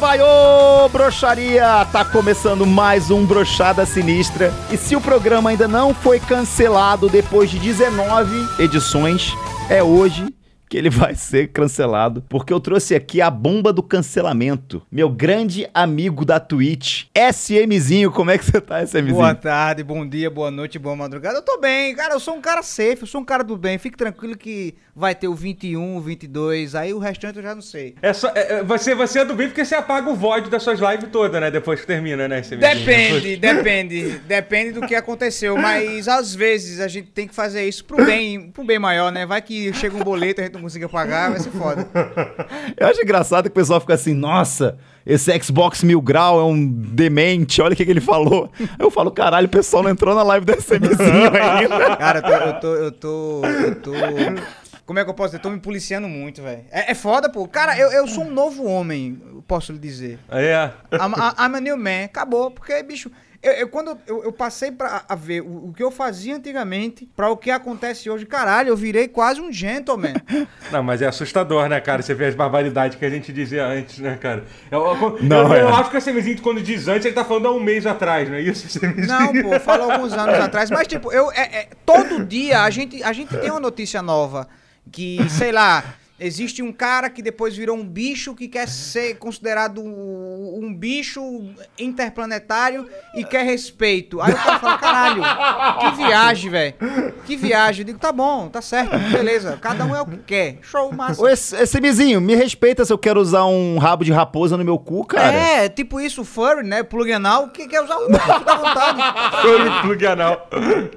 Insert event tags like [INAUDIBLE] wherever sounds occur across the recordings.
Debaiô, broxaria! Tá começando mais um Brochada Sinistra. E se o programa ainda não foi cancelado depois de 19 edições, é hoje que ele vai ser cancelado, porque eu trouxe aqui a bomba do cancelamento. Meu grande amigo da Twitch, SMzinho. Como é que você tá, SMzinho? Boa tarde, bom dia, boa noite, boa madrugada. Eu tô bem, cara. Eu sou um cara safe, eu sou um cara do bem. Fique tranquilo que vai ter o 21, o 22, aí o restante eu já não sei. É só, é, é, você, você é do bem porque você apaga o void das suas lives todas, né? Depois que termina, né? SMzinho? Depende, [LAUGHS] depende. Depende do que aconteceu. Mas às vezes a gente tem que fazer isso pro bem, pro bem maior, né? Vai que chega um boleto, a gente não consiga pagar, vai ser foda. Eu acho engraçado que o pessoal fica assim, nossa, esse Xbox Mil Grau é um demente, olha o que, que ele falou. Eu falo, caralho, o pessoal não entrou na live do SMzinho [LAUGHS] ainda. Cara, eu tô. Eu tô. Eu tô. Eu tô como é que eu posso dizer? Eu tô me policiando muito, velho. É, é, foda, pô. Cara, eu, eu sou um novo homem, posso lhe dizer. É. I'm, I'm a new man. Acabou, porque, bicho. Eu, eu, quando eu, eu, passei pra a ver o, o, que eu fazia antigamente pra o que acontece hoje, caralho, eu virei quase um gentleman. [LAUGHS] Não, mas é assustador, né, cara? Você vê as barbaridades que a gente dizia antes, né, cara? Eu, eu, não, eu, é. acho que a Semizinho, quando diz antes, ele tá falando há um mês atrás, não é isso? Não, pô, falou alguns anos [LAUGHS] atrás. Mas, tipo, eu, é, é, todo dia a gente, a gente tem uma notícia nova que, sei lá, existe um cara que depois virou um bicho que quer ser considerado um bicho interplanetário e quer respeito. Aí o cara fala, caralho, que viagem, velho. Que viagem. Eu digo, tá bom, tá certo, beleza. Cada um é o que quer. Show, massa. Ô, esse, esse mizinho, me respeita se eu quero usar um rabo de raposa no meu cu, cara. É, tipo isso, furry, né? Plug anal, que quer usar o fica à vontade. Furry, plug anal.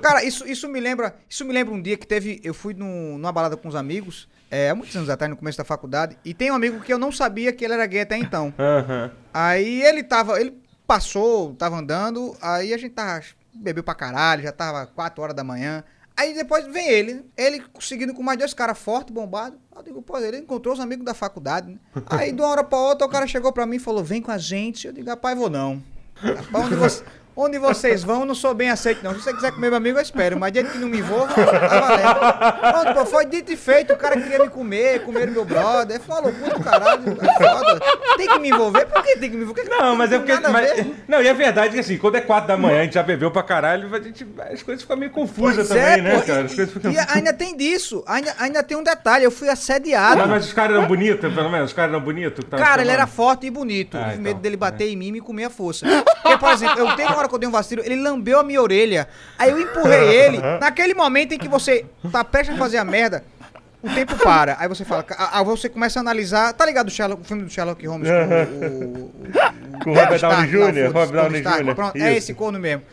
Cara, isso, isso me lembra, isso me lembra um dia que teve, eu fui num, numa balada com uns amigos, é, há muitos anos atrás, no começo da faculdade, e tem um amigo que eu não sabia que ele era gay até então. [LAUGHS] Uhum. Aí ele tava, ele passou, tava andando, aí a gente tava, bebeu pra caralho, já tava 4 horas da manhã. Aí depois vem ele, ele seguindo com mais dois caras fortes, bombados. Eu digo, pô, ele encontrou os amigos da faculdade, né? Aí de uma hora pra outra o cara chegou pra mim e falou, vem com a gente. Eu digo, rapaz, vou não. [LAUGHS] Rapaz, onde você... Onde vocês vão, não sou bem aceito, não. Se você quiser comer meu amigo, eu espero. Mas desde que não me envolva, tá valendo. Pronto, pô, foi dito e feito. O cara queria me comer, comer meu brother. Foi uma loucura do caralho. É foda. Tem que me envolver? Por que tem que me envolver? Não, mas é porque. Mas, não, e a verdade é que assim, quando é quatro da manhã, a gente já bebeu pra caralho, a gente, as coisas ficam meio confusas também, é, né, pô, cara? As e, ficam... e ainda tem disso. Ainda, ainda tem um detalhe. Eu fui assediado. Mas, mas os caras eram bonitos, pelo menos? Os caras eram bonitos? Cara, ele era forte e bonito. Ah, então, medo dele bater é. em mim e me comer a força. Porque, por exemplo, eu tenho uma hora que eu dei um vacilo, ele lambeu a minha orelha. Aí eu empurrei [LAUGHS] ele. Naquele momento em que você tá prestes a fazer a merda, o tempo para. Aí você fala, aí você começa a analisar. Tá ligado o, Sherlock, o filme do Sherlock Holmes com o. o, com o Robert Downey Jr. Robert Downey Jr. Pronto, é esse corno mesmo.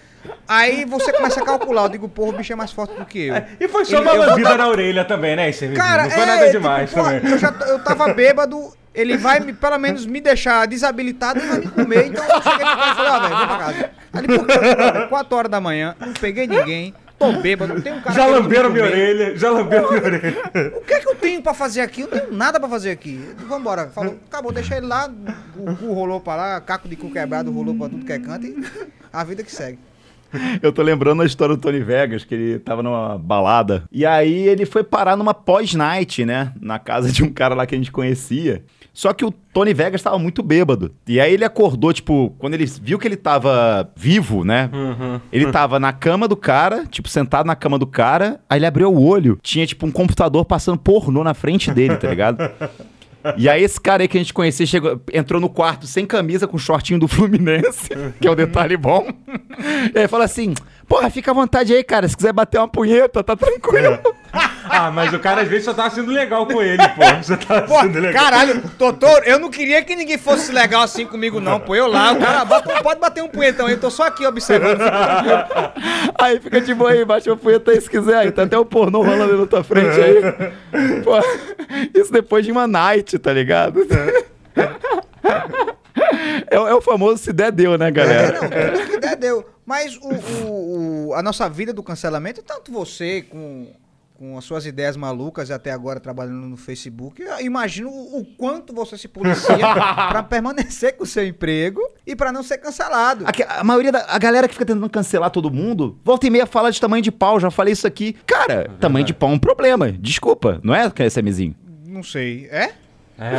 Aí você começa a calcular, eu digo, porra, o bicho é mais forte do que eu. É, e foi só Ele, uma lambida na orelha também, né, esse Cara, Não foi é, nada demais tipo, também. Porra, eu, já, eu tava bêbado, ele vai me, pelo menos me deixar desabilitado e vai me comer. Então eu cheguei pra casa e falei, ah, velho, vou pra casa. Ali por quê? 4 horas da manhã, não peguei ninguém, tô bêbado, tem um cara Já lamberam minha orelha, já lamberam minha orelha. O que é que eu tenho pra fazer aqui? Eu não tenho nada pra fazer aqui. Vambora. Falou, acabou, deixa ele lá, o cu rolou pra lá, caco de cu quebrado rolou pra tudo que é canto e a vida que segue. Eu tô lembrando a história do Tony Vegas, que ele tava numa balada. E aí ele foi parar numa pós-night, né? Na casa de um cara lá que a gente conhecia. Só que o Tony Vegas tava muito bêbado. E aí ele acordou, tipo, quando ele viu que ele tava vivo, né? Uhum. Ele tava na cama do cara, tipo, sentado na cama do cara. Aí ele abriu o olho, tinha, tipo, um computador passando pornô na frente dele, tá ligado? E aí esse cara aí que a gente conhecia chegou, entrou no quarto sem camisa, com shortinho do Fluminense, [LAUGHS] que é um detalhe bom. E aí fala assim, porra, fica à vontade aí, cara, se quiser bater uma punheta, tá tranquilo. Ah, mas o cara às vezes só tava sendo legal com ele, pô. [LAUGHS] Só tava pô, sendo legal. Caralho, doutor, eu não queria que ninguém fosse legal assim comigo não, pô. Eu lá, o cara pode bater um punhetão aí, eu tô só aqui observando. aí fica de boa aí, baixa o punheta aí se quiser. Aí tá até o pornô rolando na tua frente aí. Pô, isso depois de uma night, tá ligado? É, é, o famoso se der deu, né, galera? É, não, se der deu. Mas o, o, o, a nossa vida do cancelamento, tanto você com com as suas ideias malucas e até agora trabalhando no Facebook, eu imagino o quanto você se policia [LAUGHS] para permanecer com o seu emprego e para não ser cancelado. A, a, maioria da a galera que fica tentando cancelar todo mundo, volta e meia fala de tamanho de pau, já falei isso aqui. Cara, é tamanho de pau é um problema. Desculpa, não é, SMzinho? Não sei. É? É, é,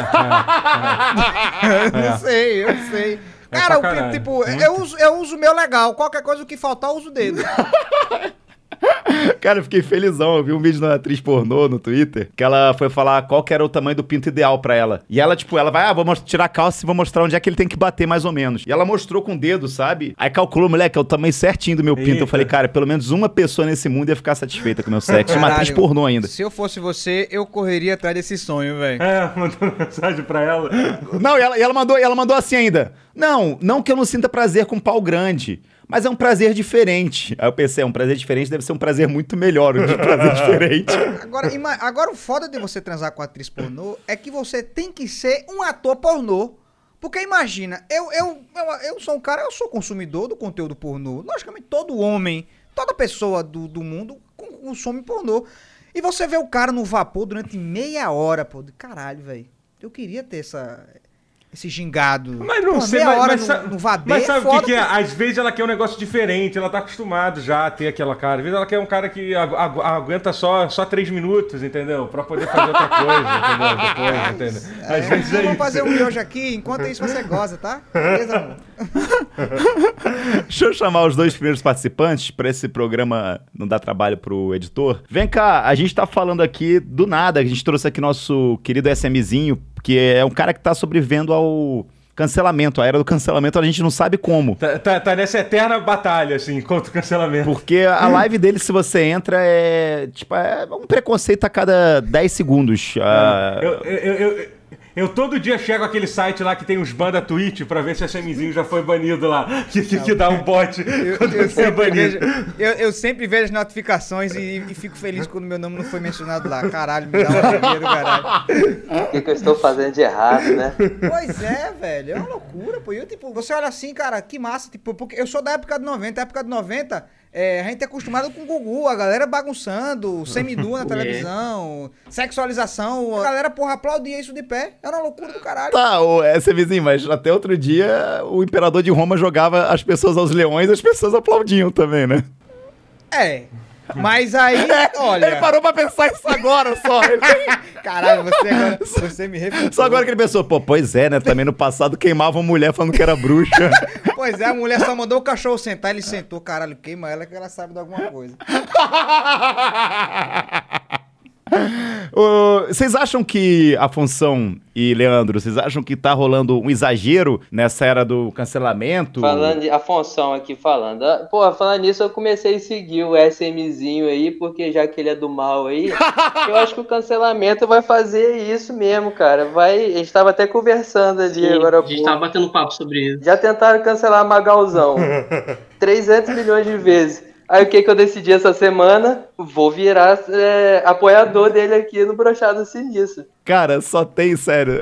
é. [LAUGHS] eu sei, eu sei. É Cara, o, tipo, eu uso, eu uso o meu legal. Qualquer coisa que faltar, eu uso o dedo. [LAUGHS] [LAUGHS] Cara, eu fiquei felizão. Eu vi um vídeo da atriz pornô no Twitter que ela foi falar qual que era o tamanho do pinto ideal para ela. E ela, tipo, ela vai, ah, vou tirar a calça e vou mostrar onde é que ele tem que bater mais ou menos. E ela mostrou com o dedo, sabe? Aí calculou, moleque, é o tamanho certinho do meu pinto. Eita. Eu falei, cara, pelo menos uma pessoa nesse mundo ia ficar satisfeita com o meu sexo. Caralho, uma atriz pornô ainda. Se eu fosse você, eu correria atrás desse sonho, velho. É, mandou [LAUGHS] mensagem pra ela. Não, e ela, e ela, mandou, e ela mandou assim ainda. Não, não que eu não sinta prazer com pau grande. Mas é um prazer diferente. Aí eu pensei, é um prazer diferente, deve ser um prazer muito melhor, um prazer [LAUGHS] diferente. Agora, agora, o foda de você transar com atriz pornô é que você tem que ser um ator pornô. Porque imagina, eu, eu, eu, eu sou um cara, eu sou consumidor do conteúdo pornô. Logicamente, todo homem, toda pessoa do, do mundo consome pornô. E você vê o cara no vapor durante meia hora, pô. Caralho, velho. Eu queria ter essa, esse gingado. Mas não Pô, sei, mas, mas, no, no mas sabe o que, que, é? Às vezes ela quer um negócio diferente, ela tá acostumada já a ter aquela cara. Às vezes ela quer um cara que agu agu aguenta só, só três minutos, entendeu? Pra poder fazer outra [LAUGHS] coisa, entendeu? Depois, entendeu? Às é, vezes é Vamos fazer um miojo aqui, enquanto isso você goza, tá? Beleza, amor? [LAUGHS] Deixa eu chamar os dois primeiros participantes para esse programa não dar trabalho pro editor. Vem cá, a gente tá falando aqui do nada, a gente trouxe aqui nosso querido SMzinho que é um cara que tá sobrevivendo ao cancelamento, a era do cancelamento, a gente não sabe como. Tá, tá, tá, nessa eterna batalha, assim, contra o cancelamento. Porque a live dele, se você entra, é tipo, é um preconceito a cada 10 segundos. É, eu, eu, eu, eu todo dia chego aquele site lá que tem os banda tweet pra ver se a SMzinho já foi banido lá. Que, que, que dá um bot eu, quando eu, você é banido. Vejo, eu, eu, sempre vejo as notificações e, e, fico feliz quando meu nome não foi mencionado lá. Caralho, me dá um dinheiro, caralho. O que, que eu estou fazendo de errado, né? Pois é, velho. É uma loucura, pô. Eu, tipo, você olha assim, cara, que massa. Tipo, porque eu sou da época de 90, época de 90 é, a gente é acostumado com o Gugu, a galera bagunçando, seminu na [LAUGHS] televisão, sexualização. A galera, porra, aplaudia isso de pé. Era uma loucura do caralho. Tá, o, é, vizinho, mas até outro dia o imperador de Roma jogava as pessoas aos leões e as pessoas aplaudiam também, né? É. Mas aí, [LAUGHS] olha. Ele parou pra pensar isso agora só. [LAUGHS] Caralho, você, agora, [LAUGHS] você me refutou. Só agora que ele pensou, pô, pois é, né? Também no passado queimavam mulher falando que era bruxa. pois é, a mulher só mandou o cachorro sentar, ele sentou, caralho, queima ela que ela sabe de alguma coisa. Vocês acham que a função e Leandro, vocês acham que tá rolando um exagero nessa era do cancelamento? Falando de, a função aqui falando. Ah, pô, falando nisso, eu comecei a seguir o SMzinho aí, porque já que ele é do mal aí, [LAUGHS] eu acho que o cancelamento vai fazer isso mesmo, cara. Vai, a gente tava até conversando ali Sim, agora. A gente pô. tava batendo papo sobre isso. Já tentaram cancelar Magalzão [LAUGHS] 300 milhões de vezes. Aí o que, que eu decidi essa semana? Vou virar é, apoiador dele aqui no Brochado Sinistro. Cara, só tem, sério,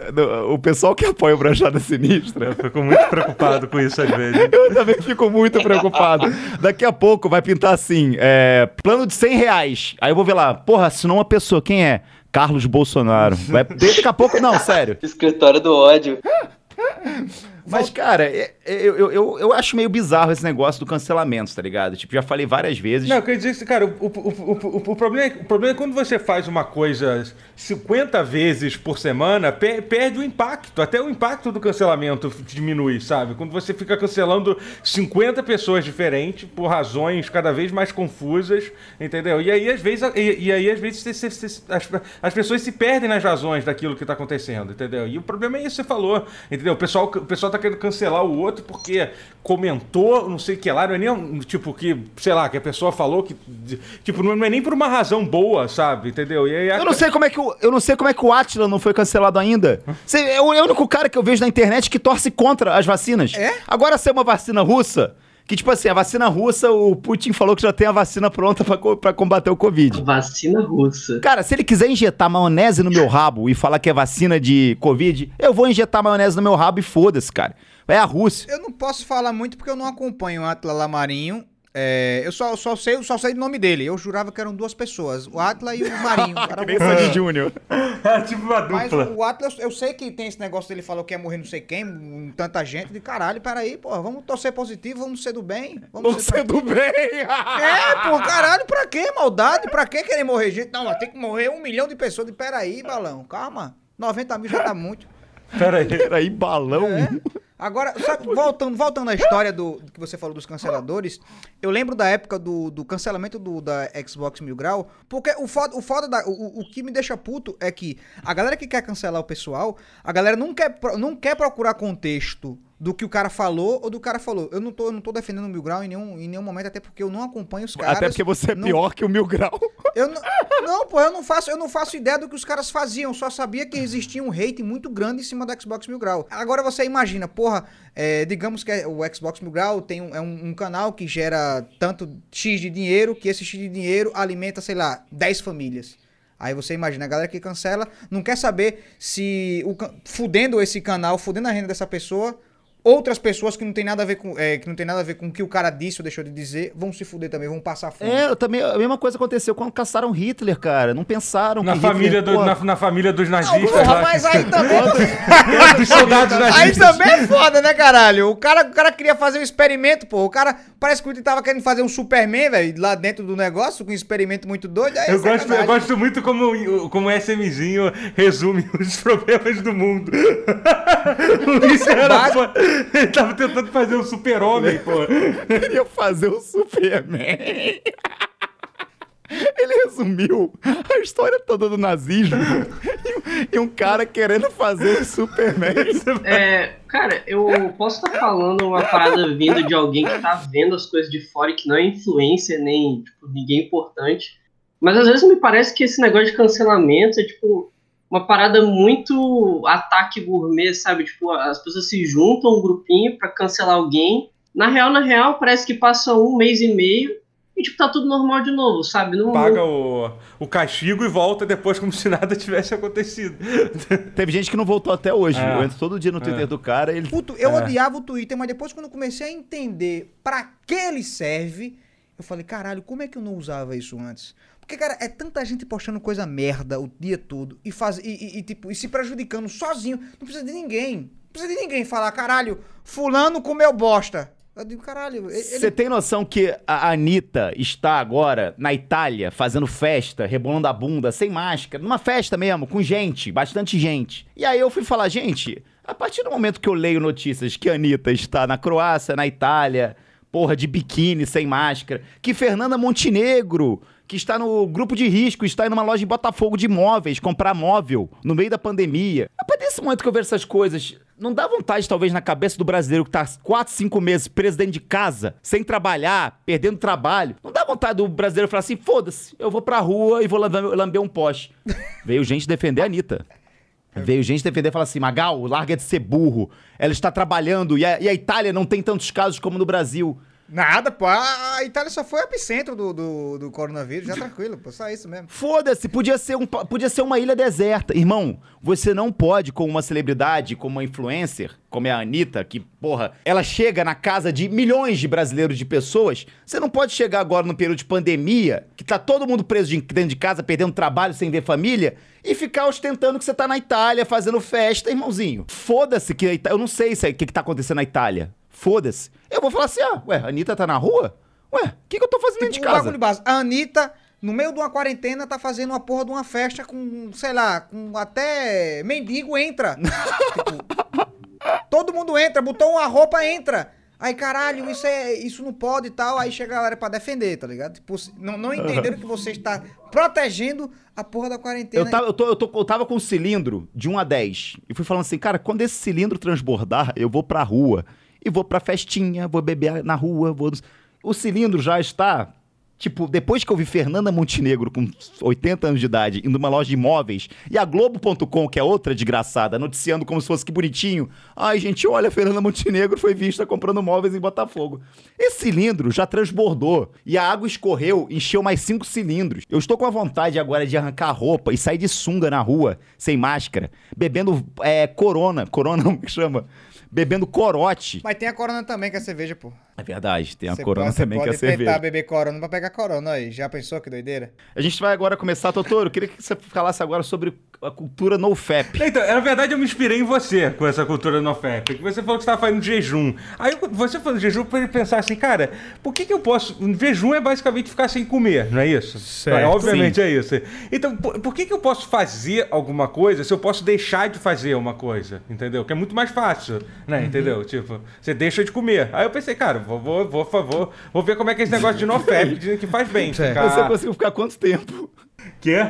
o pessoal que apoia o Brochado Sinistro. Eu fico muito preocupado com isso às vezes. [LAUGHS] Eu também fico muito preocupado. Daqui a pouco vai pintar assim: é, plano de 100 reais. Aí eu vou ver lá, porra, assinou uma pessoa, quem é? Carlos Bolsonaro. Vai, daqui a pouco, não, sério. [LAUGHS] Escritório do ódio. [LAUGHS] Mas, cara, é, é, eu, eu, eu, eu, acho meio bizarro esse negócio do cancelamento, tá ligado? Tipo, já falei várias vezes. Não, quer dizer, cara, o, o, o, o, problema é, o problema é quando você faz uma coisa 50 vezes por semana, per, perde o impacto. Até o impacto do cancelamento diminui, sabe? Quando você fica cancelando 50 pessoas diferentes por razões cada vez mais confusas, entendeu? E aí, às vezes, e, e aí, às vezes você, você, as, as pessoas se perdem nas razões daquilo que tá acontecendo, entendeu? E o problema é isso que você falou, entendeu? O pessoal, o pessoal tá querendo cancelar o outro porque comentou, não sei o que lá, não é nem tipo que, sei lá, que a pessoa falou que tipo não é nem por uma razão boa, sabe? Entendeu? E aí, a... Eu não sei como é que o, eu não sei como é que o Atila não foi cancelado ainda. Você é o único cara que eu vejo na internet que torce contra as vacinas. É? Agora ser uma vacina russa, que, tipo assim, a vacina russa, o Putin falou que já tem a vacina pronta para combater o Covid. Vacina russa. Cara, se ele quiser injetar maionese no meu rabo e falar que é vacina de Covid, eu vou injetar maionese no meu rabo e foda-se, cara. É a Rússia. Eu não posso falar muito porque eu não acompanho o Atla Lamarinho. É, eu só, só, sei, só sei o nome dele. Eu jurava que eram duas pessoas, o Atla e o Marinho. [LAUGHS] que nem de Júnior. [LAUGHS] É tipo uma dupla. Mas o, Atla, eu, eu, sei que tem esse negócio dele falou que ia morrer não sei quem, tanta gente. De caralho, peraí, pô, vamos torcer positivo, vamos ser do bem. Vamos, vamos ser, ser do bem. é, pô, [LAUGHS] caralho, pra quê? Maldade? Pra que querer morrer gente? Não, tem que morrer um milhão de pessoas. De peraí, balão, calma. 90 mil já tá muito. Pera aí. Peraí, balão. É. Agora, sabe, voltando, voltando à história do, do que você falou dos canceladores, eu lembro da época do, do cancelamento do, da Xbox Mil Grau, porque o foda, o, foda da, o, o que me deixa puto é que a galera que quer cancelar o pessoal, a galera não quer, não quer procurar contexto do que o cara falou ou do cara falou. Eu não tô, eu não tô defendendo o Mil Grau em nenhum, em nenhum momento, até porque eu não acompanho os caras. Até porque você é não- pior que o Mil Grau. eu não, não, pô, eu não faço, eu não faço ideia do que os caras faziam. Só sabia que existia um hate muito grande em cima do Xbox Mil Grau. Agora você imagina, porra, é, digamos que o Xbox Mil Grau tem um, é um, um canal que gera tanto X de dinheiro, que esse X de dinheiro alimenta, sei lá, 10 famílias. Aí você imagina, a galera que cancela não quer saber se o, fudendo esse canal, fudendo a renda dessa pessoa, outras pessoas que não tem nada a ver com, é, que não tem nada a ver com o que o cara disse ou deixou de dizer, vão se fuder também, vão passar fome. É, também, a mesma coisa aconteceu quando caçaram Hitler, cara. Não pensaram Na que família, Hitler, do- porra, na, na família dos Não, nazistas porra, lá. mas aí [LAUGHS] também. dos [LAUGHS] soldados Aí nazistas. também é foda, né, caralho? O cara, o cara queria fazer um experimento, pô. O cara parece que ele tava querendo fazer um Superman, velho, lá dentro do negócio, com um experimento muito doido. Aí é Eu gosto, eu gosto muito como, como o SMzinho resume [LAUGHS] os problemas do mundo. o Luiz era, [LAUGHS] ele tava tentando fazer um super-homem, pô. queria fazer o Superman. Ele resumiu a história toda do nazismo e, e um cara querendo fazer o Superman. [LAUGHS] É, cara, eu posso estar falando uma parada vindo de alguém que tá vendo as coisas de fora e que não é influencer nem tipo, ninguém importante. Mas às vezes me parece que esse negócio de cancelamento é tipo uma parada muito ataque gourmet, sabe? Tipo, as pessoas se juntam um grupinho pra cancelar alguém. Na real, na real, parece que passa um mês e meio e tipo, tá tudo normal de novo, sabe? Não, Paga o, o castigo e volta depois como [LAUGHS] se nada tivesse acontecido. [LAUGHS] Teve gente que não voltou até hoje. É. Eu entro todo dia no Twitter É. do cara ele. Puto, eu É. odiava o Twitter, mas depois quando eu comecei a entender pra que ele serve, eu falei, caralho, como é que eu não usava isso antes? Porque, cara, é tanta gente postando coisa merda o dia todo e, faz, e, e- e, tipo, e se prejudicando sozinho. Não precisa de ninguém. Não precisa de ninguém falar, caralho, fulano comeu bosta. Eu digo, caralho, ele... Você tem noção que a Anitta está agora na Itália fazendo festa, rebolando a bunda, sem máscara, numa festa mesmo, com gente, bastante gente. E aí eu fui falar, gente, a partir do momento que eu leio notícias que a Anitta está na Croácia, na Itália, porra, de biquíni, sem máscara, que Fernanda Montenegro, que está no grupo de risco, está em uma loja de Botafogo de móveis, comprar móvel no meio da pandemia. A partir desse momento que eu vejo essas coisas, não dá vontade, talvez, na cabeça do brasileiro que tá 4, 5 meses preso dentro de casa, sem trabalhar, perdendo trabalho. Não dá vontade do brasileiro falar assim: foda-se, eu vou pra rua e vou lamber, lamber um poste. [LAUGHS] Veio gente defender a Anitta. Veio gente defender e falar assim: Magal, larga de ser burro. Ela está trabalhando e a, e a Itália não tem tantos casos como no Brasil. Nada, pô. A Itália só foi o epicentro do, do, do coronavírus, já tranquilo, pô. Só isso mesmo. Foda-se, podia ser, um, podia ser uma ilha deserta. Irmão, você não pode, como uma celebridade, como uma influencer, como é a Anitta, que, porra, ela chega na casa de milhões de brasileiros, de pessoas. Você não pode chegar agora no período de pandemia, que tá todo mundo preso de- dentro de casa, perdendo trabalho, sem ver família, e ficar ostentando que você tá na Itália, fazendo festa, irmãozinho. Foda-se que a Ita- eu não sei se é- o que, que tá acontecendo na Itália. Foda-se. Eu vou falar assim, ah, ué, a Anitta tá na rua? Ué, o que, que eu tô fazendo dentro de Um casa? bagulho básico. A Anitta, no meio de uma quarentena, tá fazendo uma porra de uma festa com, sei lá, com até mendigo entra. [LAUGHS] Tipo, todo mundo entra, botou uma roupa, entra. Aí, caralho, isso, é, isso não pode e tal. Aí chega a galera pra defender, tá ligado? Tipo, não, não entenderam que você está protegendo a porra da quarentena. Eu tava, eu, tô, eu, tô- eu tava com um cilindro de 1 a 10. E fui falando assim, cara, quando esse cilindro transbordar, eu vou pra rua. E vou pra festinha, vou beber na rua, vou... O cilindro já está... Tipo, depois que eu vi Fernanda Montenegro com 80 anos de idade indo numa loja de imóveis e a Globo.com, que é outra desgraçada, noticiando como se fosse que bonitinho. Ai, gente, olha, Fernanda Montenegro foi vista comprando móveis em Botafogo. Esse cilindro já transbordou e a água escorreu, encheu mais cinco cilindros. Eu estou com a vontade agora de arrancar a roupa e sair de sunga na rua, sem máscara, bebendo é, corona. Corona [LAUGHS] não me chama. Bebendo corote. Mas tem a corona também, que é cerveja, pô. É verdade, tem a Você corona pode- você também, que é pode tentar cerveja. beber corona pra pegar corona aí. Já pensou que doideira? A gente vai agora começar, Totoro. Eu queria que você falasse agora sobre a cultura no fap. Então, na verdade, eu me inspirei em você com essa cultura no FAP. Porque você falou que você estava fazendo jejum. Aí você falando jejum, para pensar assim, cara, por que, que eu posso. Jejum é basicamente ficar sem comer, não é isso? Certo. É, obviamente é isso. Então, por, por que, que eu posso fazer alguma coisa se eu posso deixar de fazer uma coisa? Entendeu? Que é muito mais fácil, né? Entendeu? Tipo, você deixa de comer. Aí eu pensei, cara, vou, vou, vou, vou, vou ver como é que é esse negócio de NoFap, dizem [LAUGHS] que faz bem. Ficar... Você conseguiu ficar quanto tempo? Quê?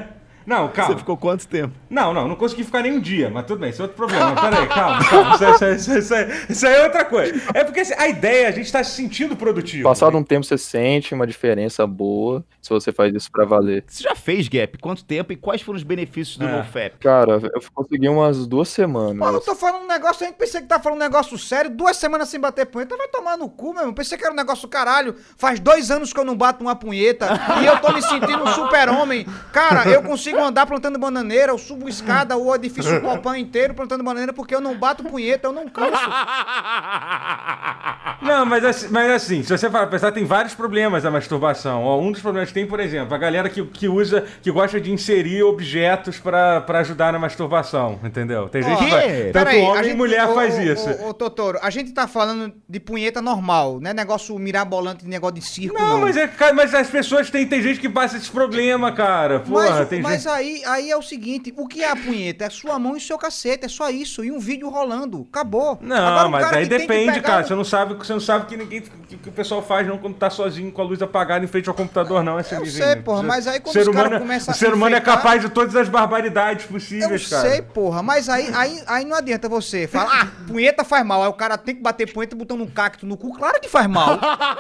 Não, calma. Você ficou quanto tempo? Não, não, não consegui ficar nem um dia, mas tudo bem, isso é outro problema. Peraí, calma, calma. Isso, isso, isso, isso, isso aí é outra coisa. É porque assim, a ideia é a gente tá se sentindo produtivo. Passado um tempo você sente uma diferença boa se você faz isso pra valer. Você já fez Gap? Quanto tempo e quais foram os benefícios do É. NoFap? Cara, eu consegui umas duas semanas. Pô, eu tô falando um negócio aí que pensei que tá falando um negócio sério. Duas semanas sem bater punheta, vai tomar no cu, meu irmão. Pensei que era um negócio caralho. Faz dois anos que eu não bato uma punheta e eu tô me sentindo um super-homem. Cara, eu consigo andar plantando bananeira, eu subo escada, o edifício Copan inteiro plantando bananeira porque eu não bato punheta, eu não canso. [LAUGHS] Não, mas assim, mas assim, se você for pensar, tem vários problemas a masturbação. Ó, um dos problemas que tem, por exemplo, a galera que, que usa, que gosta de inserir objetos pra, pra ajudar na masturbação, entendeu? Tem gente que faz. Tanto Peraí, a homem e mulher ô, faz isso. Ô, ô, Totoro, a gente tá falando de punheta normal, né? Negócio mirabolante negócio de circo, Não, não. mas, é, mas as pessoas têm, tem gente que passa esse problema, cara. Porra, Mas, tem mas gente. Aí, aí é o seguinte, o que é a punheta? É sua mão e seu cacete, é só isso. E um vídeo rolando. Acabou. Não, Agora, um mas aí depende, pegar cara. Você não sabe, você não sabe que ninguém que, que o pessoal faz não quando tá sozinho com a luz apagada em frente ao computador, não. É Eu vizinho. sei, porra, mas aí quando o ser os caras humano, é- começam O ser humano é capaz de todas as barbaridades Eu possíveis, cara. sei, porra, mas aí, aí, aí não adianta você falar, ah, punheta faz mal. Aí o cara tem que bater punheta botando um cacto no cu. Claro que faz mal.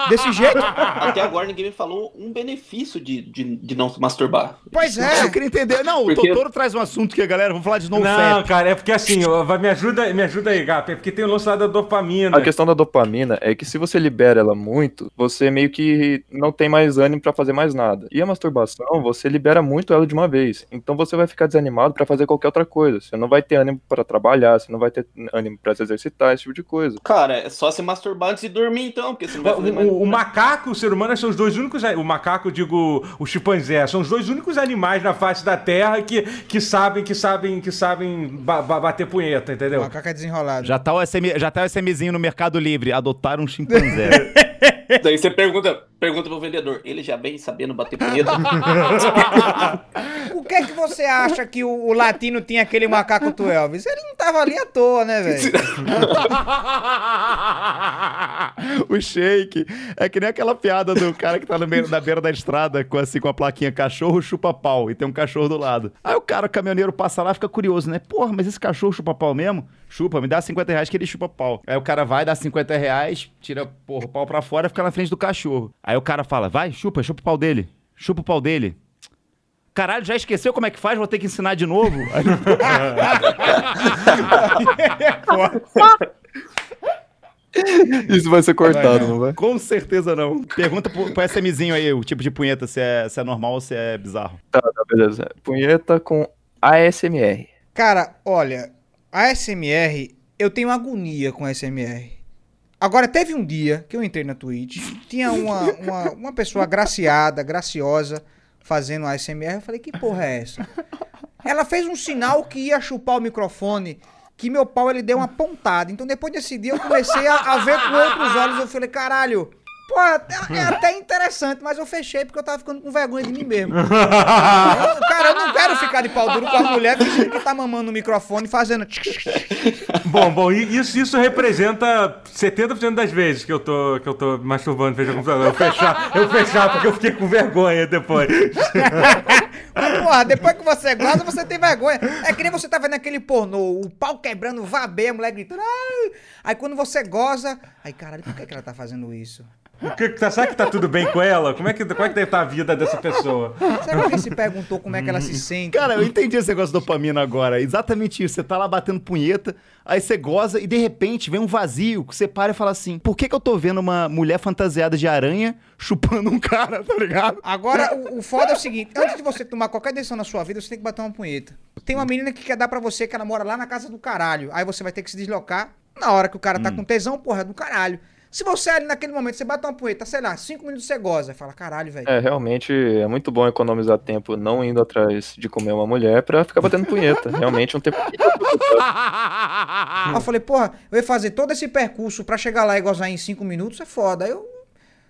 Desse jeito. Até agora ninguém me falou um benefício de, de, de não se masturbar. Pois É, eu é. queria entender. Não, o Porque- Totoro traz um assunto que a galera, vamos falar de Não, NoFap. cara, é porque assim, vai- me ajuda, me ajuda aí, Gap, é porque tem o lance lá da dopamina. A questão da dopamina é que se você libera ela muito, você meio que não tem mais ânimo pra fazer mais nada. E a masturbação, você libera muito ela de uma vez. Então você vai ficar desanimado pra fazer qualquer outra coisa. Você não vai ter ânimo pra trabalhar, você não vai ter ânimo pra se exercitar, esse tipo de coisa. Cara, é só se masturbar antes de dormir, então, porque você não vai fazer O, mais. o- o macaco, o ser humano são os dois únicos. O macaco, eu digo, o chimpanzé, são os dois únicos animais na face da Terra que, que sabem, que sabem, que sabem ba- ba- bater punheta, O entendeu? macaco é desenrolado. Já tá, o SM, já tá o SMzinho no Mercado Livre. Adotar um chimpanzé. [LAUGHS] Daí você pergunta, pergunta pro vendedor, ele já vem sabendo bater punheta? [LAUGHS] Por que que você acha que o, o latino tinha aquele macaco do Elvis? Ele não tava ali à toa, né, velho? [LAUGHS] o shake. É que nem aquela piada do cara que tá no meio, na beira da estrada com, assim, com a plaquinha cachorro chupa pau e tem um cachorro do lado. Aí o cara, o caminhoneiro, passa lá e fica curioso, né? Porra, mas esse cachorro chupa pau mesmo? Chupa, me dá 50 reais que ele chupa pau. Aí o cara vai, dá 50 reais, tira porra, o pau pra fora e fica na frente do cachorro. Aí o cara fala, vai, chupa, chupa o pau dele. Chupa o pau dele. Caralho, já esqueceu como é que faz? Vou ter que ensinar de novo. [LAUGHS] [LAUGHS] Aí [LAUGHS] Isso vai ser cortado, não vai? Com certeza não. Pergunta pro, pro SMzinho aí o tipo de punheta, se é, se é normal ou se é bizarro. Tá, tá, beleza. Punheta com ASMR. Cara, olha, a SMR, eu tenho agonia com a SMR. Agora, teve um dia que eu entrei na Twitch, tinha uma, uma, uma pessoa graciada, graciosa, fazendo a SMR. Eu falei, que porra é essa? Ela fez um sinal que ia chupar o microfone, que meu pau ele deu uma pontada. Então, depois desse dia, eu comecei a, a ver com outros olhos. Eu falei, caralho, pô, é, é até interessante, mas eu fechei porque eu tava ficando com vergonha de mim mesmo. Eu- [LAUGHS] cara, eu não quero ficar de pau duro com a mulher fingindo que tá mamando no microfone fazendo. Bom, bom, e isso, isso representa 70% das vezes que eu tô, que eu tô masturbando veja computador. Eu fechar, eu fechar porque eu fiquei com vergonha depois. [LAUGHS] Mas, porra, depois que você goza, você tem vergonha. É que nem você tá vendo aquele pornô, o pau quebrando, vabê, a mulher gritando. "Ai". Aí quando você goza. Aí, caralho, por que, que ela tá fazendo isso? O que, tá, será que tá tudo bem com ela? Como é que, como é que deve estar a vida dessa pessoa? Será que alguém se perguntou como é que ela se sente? Cara, eu entendi esse negócio de dopamina agora. Exatamente isso. Você tá lá batendo punheta, aí você goza e de repente vem um vazio que você para e fala assim: por que, que eu tô vendo uma mulher fantasiada de aranha chupando um cara, tá ligado? Agora, o, o foda é o seguinte: antes de você tomar qualquer decisão na sua vida, você tem que bater uma punheta. Tem uma menina que quer dar pra você que ela mora lá na casa do caralho. Aí você vai ter que se deslocar na hora que o cara tá com tesão, porra, é do caralho. Se você ali naquele momento, você bate uma punheta, sei lá, cinco minutos você goza, fala, caralho, velho. É, realmente é muito bom economizar tempo não indo atrás de comer uma mulher pra ficar batendo punheta. [LAUGHS] Realmente um tempo. Aí eu falei, porra, eu ia fazer todo esse percurso pra chegar lá e gozar em cinco minutos, é foda. Aí eu,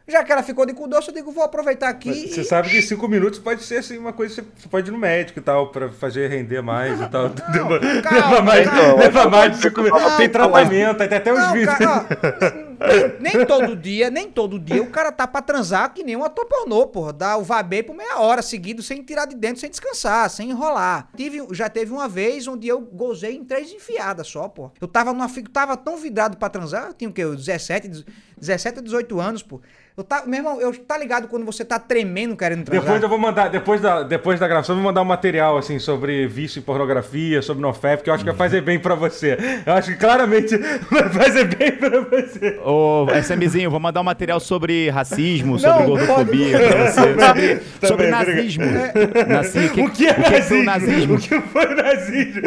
já que ela ficou de cu doce, eu digo, vou aproveitar aqui. Você e- sabe que cinco minutos pode ser assim, uma coisa que você pode ir no médico e tal, pra fazer render mais e tal. Leva- calma, leva mais, calma. leva mais de cinco minutos. Não, Tem tratamento, tem até os Não, vídeos. [LAUGHS] nem todo dia, nem todo dia o cara tá pra transar que nem um ator pornô, porra. Dá o vabê por meia hora seguido, sem tirar de dentro, sem descansar, sem enrolar. Tive, já teve uma vez onde eu gozei em três enfiadas só, pô. Eu tava numa tava tão vidrado pra transar, eu tinha o quê? 17, 17 ou 18 anos, pô. Eu tava, meu irmão, eu tá ligado quando você tá tremendo querendo transar? Depois eu vou mandar, depois da, depois da gravação, eu vou mandar um material assim sobre vício em pornografia, sobre NoFap, que eu acho que vai fazer bem pra você. Eu acho que claramente [LAUGHS] vai fazer bem pra você. Ô, SMzinho, vou mandar um material sobre racismo, sobre Não, gordofobia pode- pra [LAUGHS] você. Sobre, Tá sobre bem, nazismo. Nazi, O que é o nazismo? nazismo? O que foi nazismo?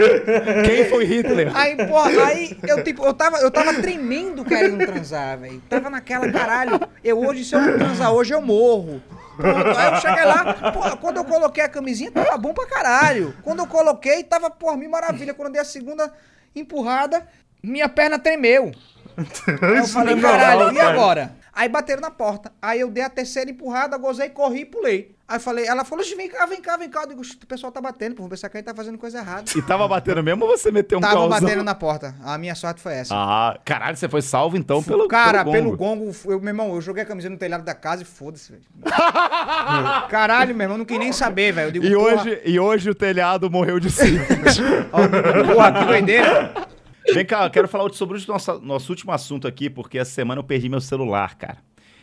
Quem foi Hitler? Aí, pô, aí eu tipo, eu tava, eu tava tremendo querendo transar, velho. Tava naquela, caralho, eu hoje, se eu não transar hoje, eu morro. Pronto, aí eu cheguei lá, pô, quando eu coloquei a camisinha, tava bom pra caralho. Quando eu coloquei, tava, por mim, maravilha. Quando eu dei a segunda empurrada, minha perna tremeu. [LAUGHS] Aí eu falei, é caralho, e agora? Aí bateram na porta. Aí eu dei a terceira empurrada, gozei, corri e pulei. Aí falei, ela falou, "Ixi, vem cá, vem cá, vem cá. Eu digo, "Ixi, o pessoal tá batendo, pô, vou pensar que ele tá fazendo coisa errada. E tava batendo mesmo ou você meteu um Tava causão? batendo na porta. A minha sorte foi essa. Ah, caralho, você foi salvo então pelo Cara, pelo pelo gongo. gongo, eu, meu irmão, eu joguei a camisa no telhado da casa e foda-se, velho. [LAUGHS] Caralho, meu irmão, não queria nem saber, velho. E porra, hoje, e hoje o telhado morreu de [LAUGHS] sífilis. porra, que doideira. Vem cá, eu quero falar sobre o nosso, nosso último assunto aqui, porque essa semana eu perdi meu celular, cara.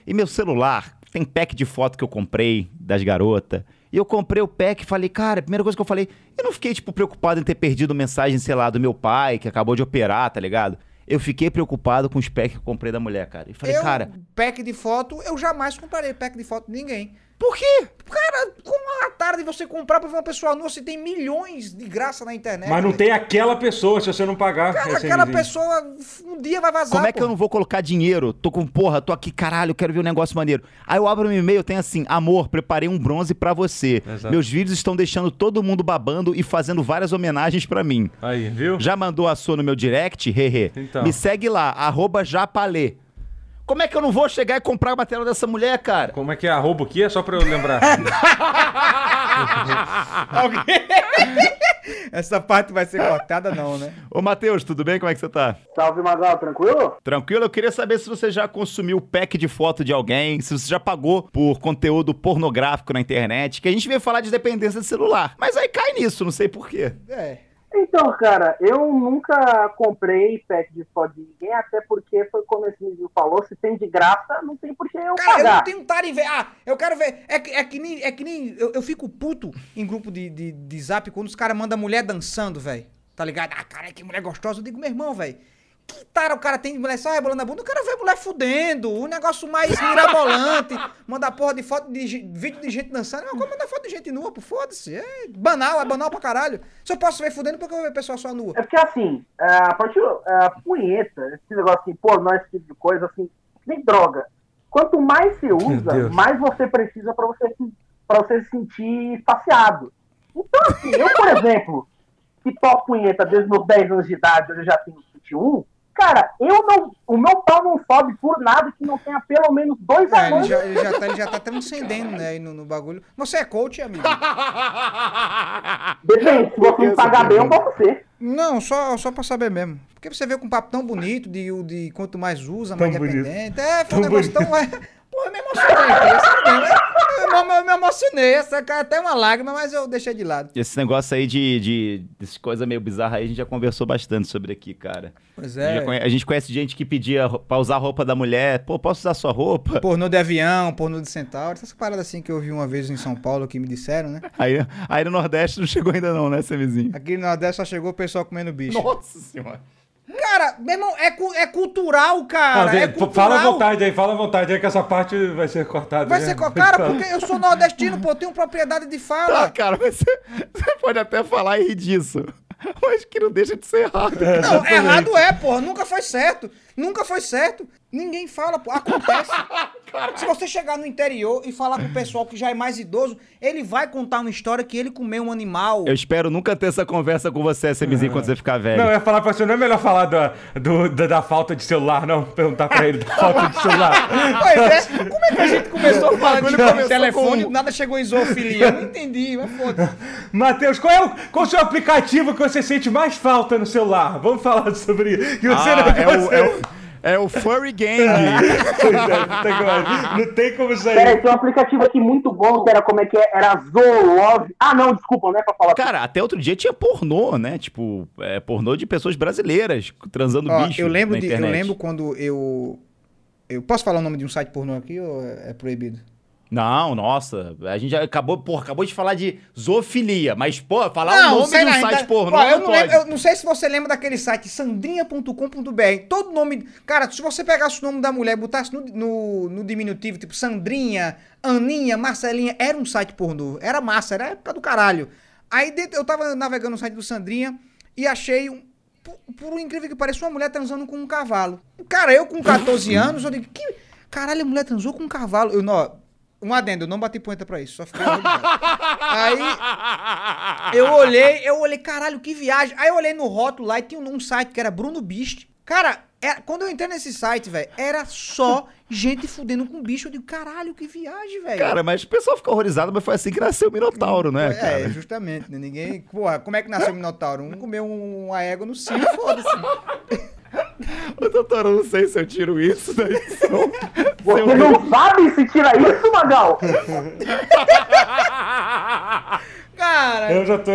E meu celular tem pack de foto que eu comprei das garotas. E eu comprei o pack e falei, cara, a primeira coisa que eu falei, eu não fiquei, tipo, preocupado em ter perdido mensagem, sei lá, do meu pai, que acabou de operar, tá ligado? Eu fiquei preocupado com os packs que eu comprei da mulher, cara. E falei, eu, cara, pack de foto, eu jamais comprarei pack de foto de ninguém. Por quê? Cara, como a tarde você comprar pra ver uma pessoa nua, você tem milhões de graça na internet. Mas não tem aquela pessoa se você não pagar. Cara, aquela pessoa um dia vai vazar, Como é que pô. eu não vou colocar dinheiro? Tô com, porra, tô aqui, caralho, quero ver um negócio maneiro. Aí eu abro meu e-mail, tem assim, amor, preparei um bronze pra você. Exato. Meus vídeos estão deixando todo mundo babando e fazendo várias homenagens pra mim. Aí, viu? Já mandou a sua no meu direct? Hehe. Então. Me segue lá, arroba japalê. Como é que eu não vou chegar e comprar a matéria dessa mulher, cara? Como é que é? Arroba o quê? Só pra eu lembrar. [LAUGHS] Essa parte vai ser cortada, não, né? Ô, Matheus, tudo bem? Como é que você tá? Salve, Magal, tranquilo? Tranquilo? Eu queria saber se você já consumiu pack de foto de alguém, se você já pagou por conteúdo pornográfico na internet, que a gente veio falar de dependência de celular. Mas aí cai nisso, não sei porquê. É. Então, cara, eu nunca comprei pack de foto de ninguém, até porque foi como esse menino falou, se tem de graça, não tem por que eu Cara, eu pagar. não tenho tara em ver. Ah, eu quero ver. É que, é que nem. É que nem eu, eu fico puto em grupo de, de, de zap quando os caras mandam mulher dançando, velho. Tá ligado? Ah, cara, que mulher gostosa. Eu digo, meu irmão, velho. Que tara o cara tem de mulher só rebolando a bunda? Eu quero ver mulher fudendo. Um negócio mais mirabolante. [LAUGHS] Mandar porra de foto de vídeo de gente dançando. Não, como mandar foto de gente nua, pô? Foda-se. É banal, é banal pra caralho. Se eu posso ver fudendo, por que eu vou ver pessoa só nua? É porque assim, a partir a punheta, esse negócio assim, pô, não é esse tipo de coisa, assim, nem droga. Quanto mais você usa, mais você precisa pra você, se- pra você se sentir saciado. Então, assim, eu, por [LAUGHS] exemplo, que toco punheta desde meus 10 anos de idade, hoje eu já tenho 21, cara, eu não. O meu pau não sobe por nada que não tenha pelo menos dois É, ele, anos. já, ele, já tá, ele já tá transcendendo, né, no, no bagulho. Você é coach, amigo? Depende, se você me pagar bem, eu posso ser. Não, só, só pra saber mesmo. Porque você vê com um papo tão bonito de, o- de quanto mais usa, mais Tão bonito. dependente. É, foi um Tão negócio tão. É, porra, eu me emocionei aqui. é sério mesmo, é. Eu, me- eu me emocionei. Essa caiu até uma lágrima, mas eu deixei de lado. Esse negócio aí de, de dessas coisas meio bizarras aí, a gente já conversou bastante sobre aqui, cara. Pois A, gente é. conhe- a gente conhece gente que pedia pra usar a roupa da mulher. Pô, posso usar sua roupa? Pornô de avião, pornô de centauro. Essas paradas assim que eu vi uma vez em São Paulo que me disseram, né? Aí, aí no Nordeste não chegou ainda não, né, Semizinho? Aqui no Nordeste só chegou o pessoal comendo bicho. Nossa senhora. Cara, meu irmão, é, cu- é cultural, cara. Não, é cultural. fala à vontade aí, fala à vontade aí que essa parte vai ser cortada. Vai né? ser com cara, porque eu sou nordestino, pô, eu tenho propriedade de Tá, fala. cara, mas você, você pode até falar e rir disso. Mas que não deixa de ser errado. Não, errado é, porra. Nunca foi certo. Nunca foi certo. Ninguém fala, pô. Acontece. [LAUGHS] Se você chegar no interior e falar com o pessoal que já é mais idoso, ele vai contar uma história que ele comeu um animal. Eu espero nunca ter essa conversa com você, SMzinho, quando você ficar velho. Não, eu ia falar pra você, não é melhor falar da, do- da, da falta de celular, não? Perguntar pra ele da falta de celular. [LAUGHS] Pois é, como é que a gente começou falando de começou telefone com- nada chegou em zoofilia? Eu não entendi, mas foda-se. Matheus, qual é, o, qual é o seu aplicativo que você sente mais falta no celular? Vamos falar sobre isso. Que você Ah, não, é, você- é, o, é o Furry Gang. Puta que pariu. não tem como sair. Peraí, tem um aplicativo aqui muito bom que era como é que é? Era Zoolove. Ah, não, desculpa, não é pra falar. Cara, até outro dia tinha pornô, né? Tipo, é, pornô de pessoas brasileiras transando Ó, bicho eu lembro na de, eu lembro quando eu eu posso falar o nome de um site pornô aqui ou é é proibido? Não, nossa, a gente já acabou, porra, acabou de falar de zoofilia, mas, pô, falar o nome sei de um site ainda- pornô Ó, eu, não não lembro- eu não sei se você lembra daquele site sandrinha.com.br. Todo nome. Cara, se você pegasse o nome da mulher e botasse no, no, no diminutivo, tipo Sandrinha, Aninha, Marcelinha, era um site pornô. Era massa, era época do caralho. Aí eu tava navegando no site do Sandrinha e achei um. Por, por incrível que pareça, uma mulher transando com um cavalo. Cara, eu com 14 anos, eu digo, que. Caralho, a mulher transou com um cavalo. Eu não. Um adendo, eu não bati punheta pra isso, só fiquei. Aí eu olhei, eu olhei, caralho, que viagem. Aí eu olhei no rótulo lá e tinha um, um site que era Bruno Beast. Cara, é- quando eu entrei nesse site, velho, era só gente fudendo com bicho. Eu digo, caralho, que viagem, velho. Cara, mas o pessoal fica horrorizado, mas foi assim que nasceu o Minotauro, né, É, cara? justamente, né? Ninguém. Porra, como é que nasceu o Minotauro? Um comeu um, uma égua no cio, foda-se. [LAUGHS] Ô, doutor, eu não sei se eu tiro isso da edição. Você Se eu- não sabe se tira isso, Magal? [LAUGHS] Cara, Eu já tô,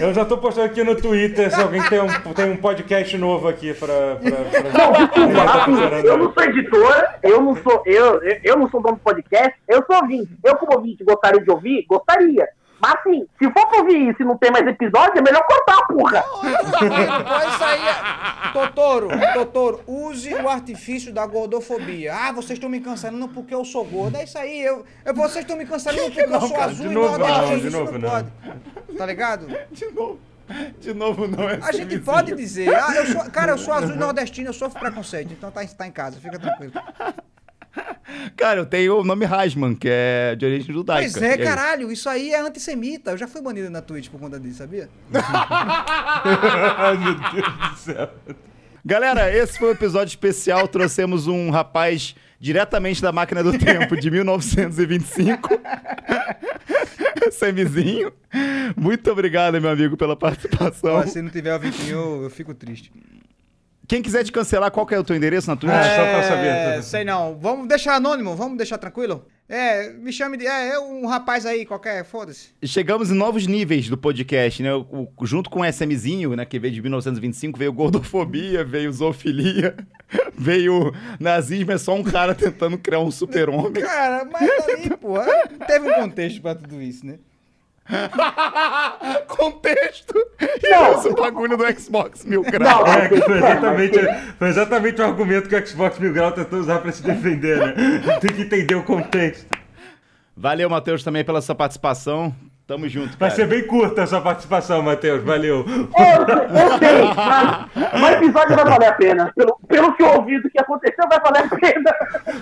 eu já tô postando aqui no Twitter se alguém tem um, tem um podcast novo aqui pra. pra, pra... Não, desculpa, assim, eu não sou editora, eu não sou, eu, eu, eu não sou dono do podcast, eu sou ouvinte. Eu, como ouvinte, gostaria de ouvir? Gostaria. Mas assim, se for pra ouvir isso e não tem mais episódio, é melhor cortar, porra. Pode sair. Totoro, Totoro, use o artifício da gordofobia. Ah, vocês estão me cancelando porque eu sou gordo. É isso aí. Eu, eu- vocês estão me cancelando porque eu sou cara, azul de e novo nordestino. não, de Isso novo não não. pode. Tá ligado? De novo. De novo, não é A gente pode dizer. Ah, eu sou, cara, eu sou azul e nordestino, eu sofro preconceito. Então tá, tá em casa, fica tranquilo. Cara, eu tenho o nome Rasman, que é de origem judaica. Pois E é, aí? caralho, isso aí é antissemita. Eu já fui banido na Twitch por conta disso, sabia? [LAUGHS] Ai, meu Deus do céu. Galera, esse foi o episódio especial. Trouxemos um rapaz diretamente da máquina do tempo de 1925. [LAUGHS] Semizinho. Muito obrigado, meu amigo, pela participação. Se não tiver o Vitinho, eu, eu fico triste. Quem quiser te cancelar, qual que é o teu endereço na Twitch? Ah, só pra saber. É, sei não. Vamos deixar anônimo? Vamos deixar tranquilo? É, me chame de. É, é um rapaz aí qualquer, foda-se. Chegamos em novos níveis do podcast, né? O- o- junto com o SMzinho, né? Que veio de 1925, veio gordofobia, veio zoofilia, [LAUGHS] veio nazismo, é só um cara [LAUGHS] tentando criar um super-homem. Cara, mas ali, pô, teve um contexto pra tudo isso, né? [LAUGHS] Contexto! E Não. esse bagulho do Xbox Mil Não, Grau. É, foi, é, mas- exatamente, foi exatamente o argumento que o Xbox Mil Grau tentou usar pra se defender, né? Tem que entender o contexto. Valeu, Matheus, também pela sua participação. Tamo junto, Vai cara. ser bem curta a sua participação, Matheus. Valeu. É, eu, sei, mas o episódio vai valer a pena. Pelo, pelo que eu ouvi do que aconteceu, vai valer a pena.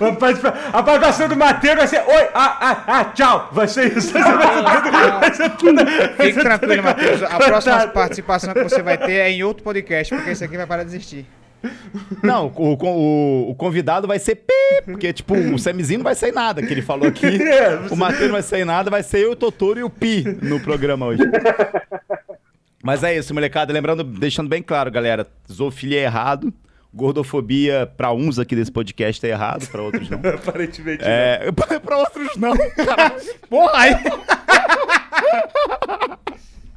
A participa- a participação do Matheus vai ser oi, ah, ah, ah, tchau. Vai ser isso. Vai ser tudo- vai ser tudo- vai Fique tranquilo, Matheus. A próxima participação que você vai ter é em outro podcast, porque esse aqui vai parar de existir. Não, o, o- o convidado vai ser P, porque, tipo, o Semizinho não vai sair nada, que ele falou aqui. [LAUGHS] É, O Matheus não vai sair nada, vai ser eu, o Totoro e o Pi no programa hoje. [LAUGHS] Mas é isso, molecada. Lembrando, deixando bem claro, galera, zoofilia é errado. Gordofobia, pra uns aqui desse podcast, é errado, pra outros não. [LAUGHS] Aparentemente. É, pra outros não. Porra, aí.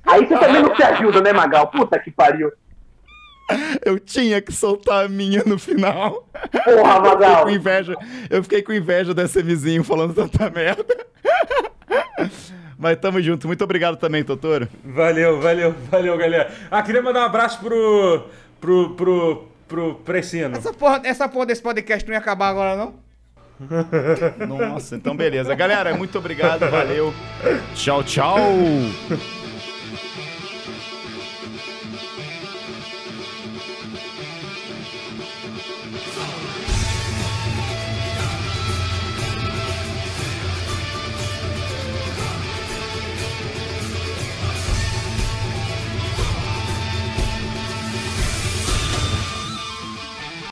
Aí você também não se ajuda, né, Magal? Puta que pariu. Eu tinha que soltar a minha no final. Porra, Eu fiquei Magal. com inveja, eu fiquei com inveja desse Semizinho falando tanta merda. Mas tamo junto. Muito obrigado também, Totoro. Valeu, valeu, valeu, galera. Ah, queria mandar um abraço pro. pro. pro. pro Precino. Essa porra, essa porra desse podcast não ia acabar agora, não? Nossa, então beleza. Galera, muito obrigado, valeu. Tchau, tchau.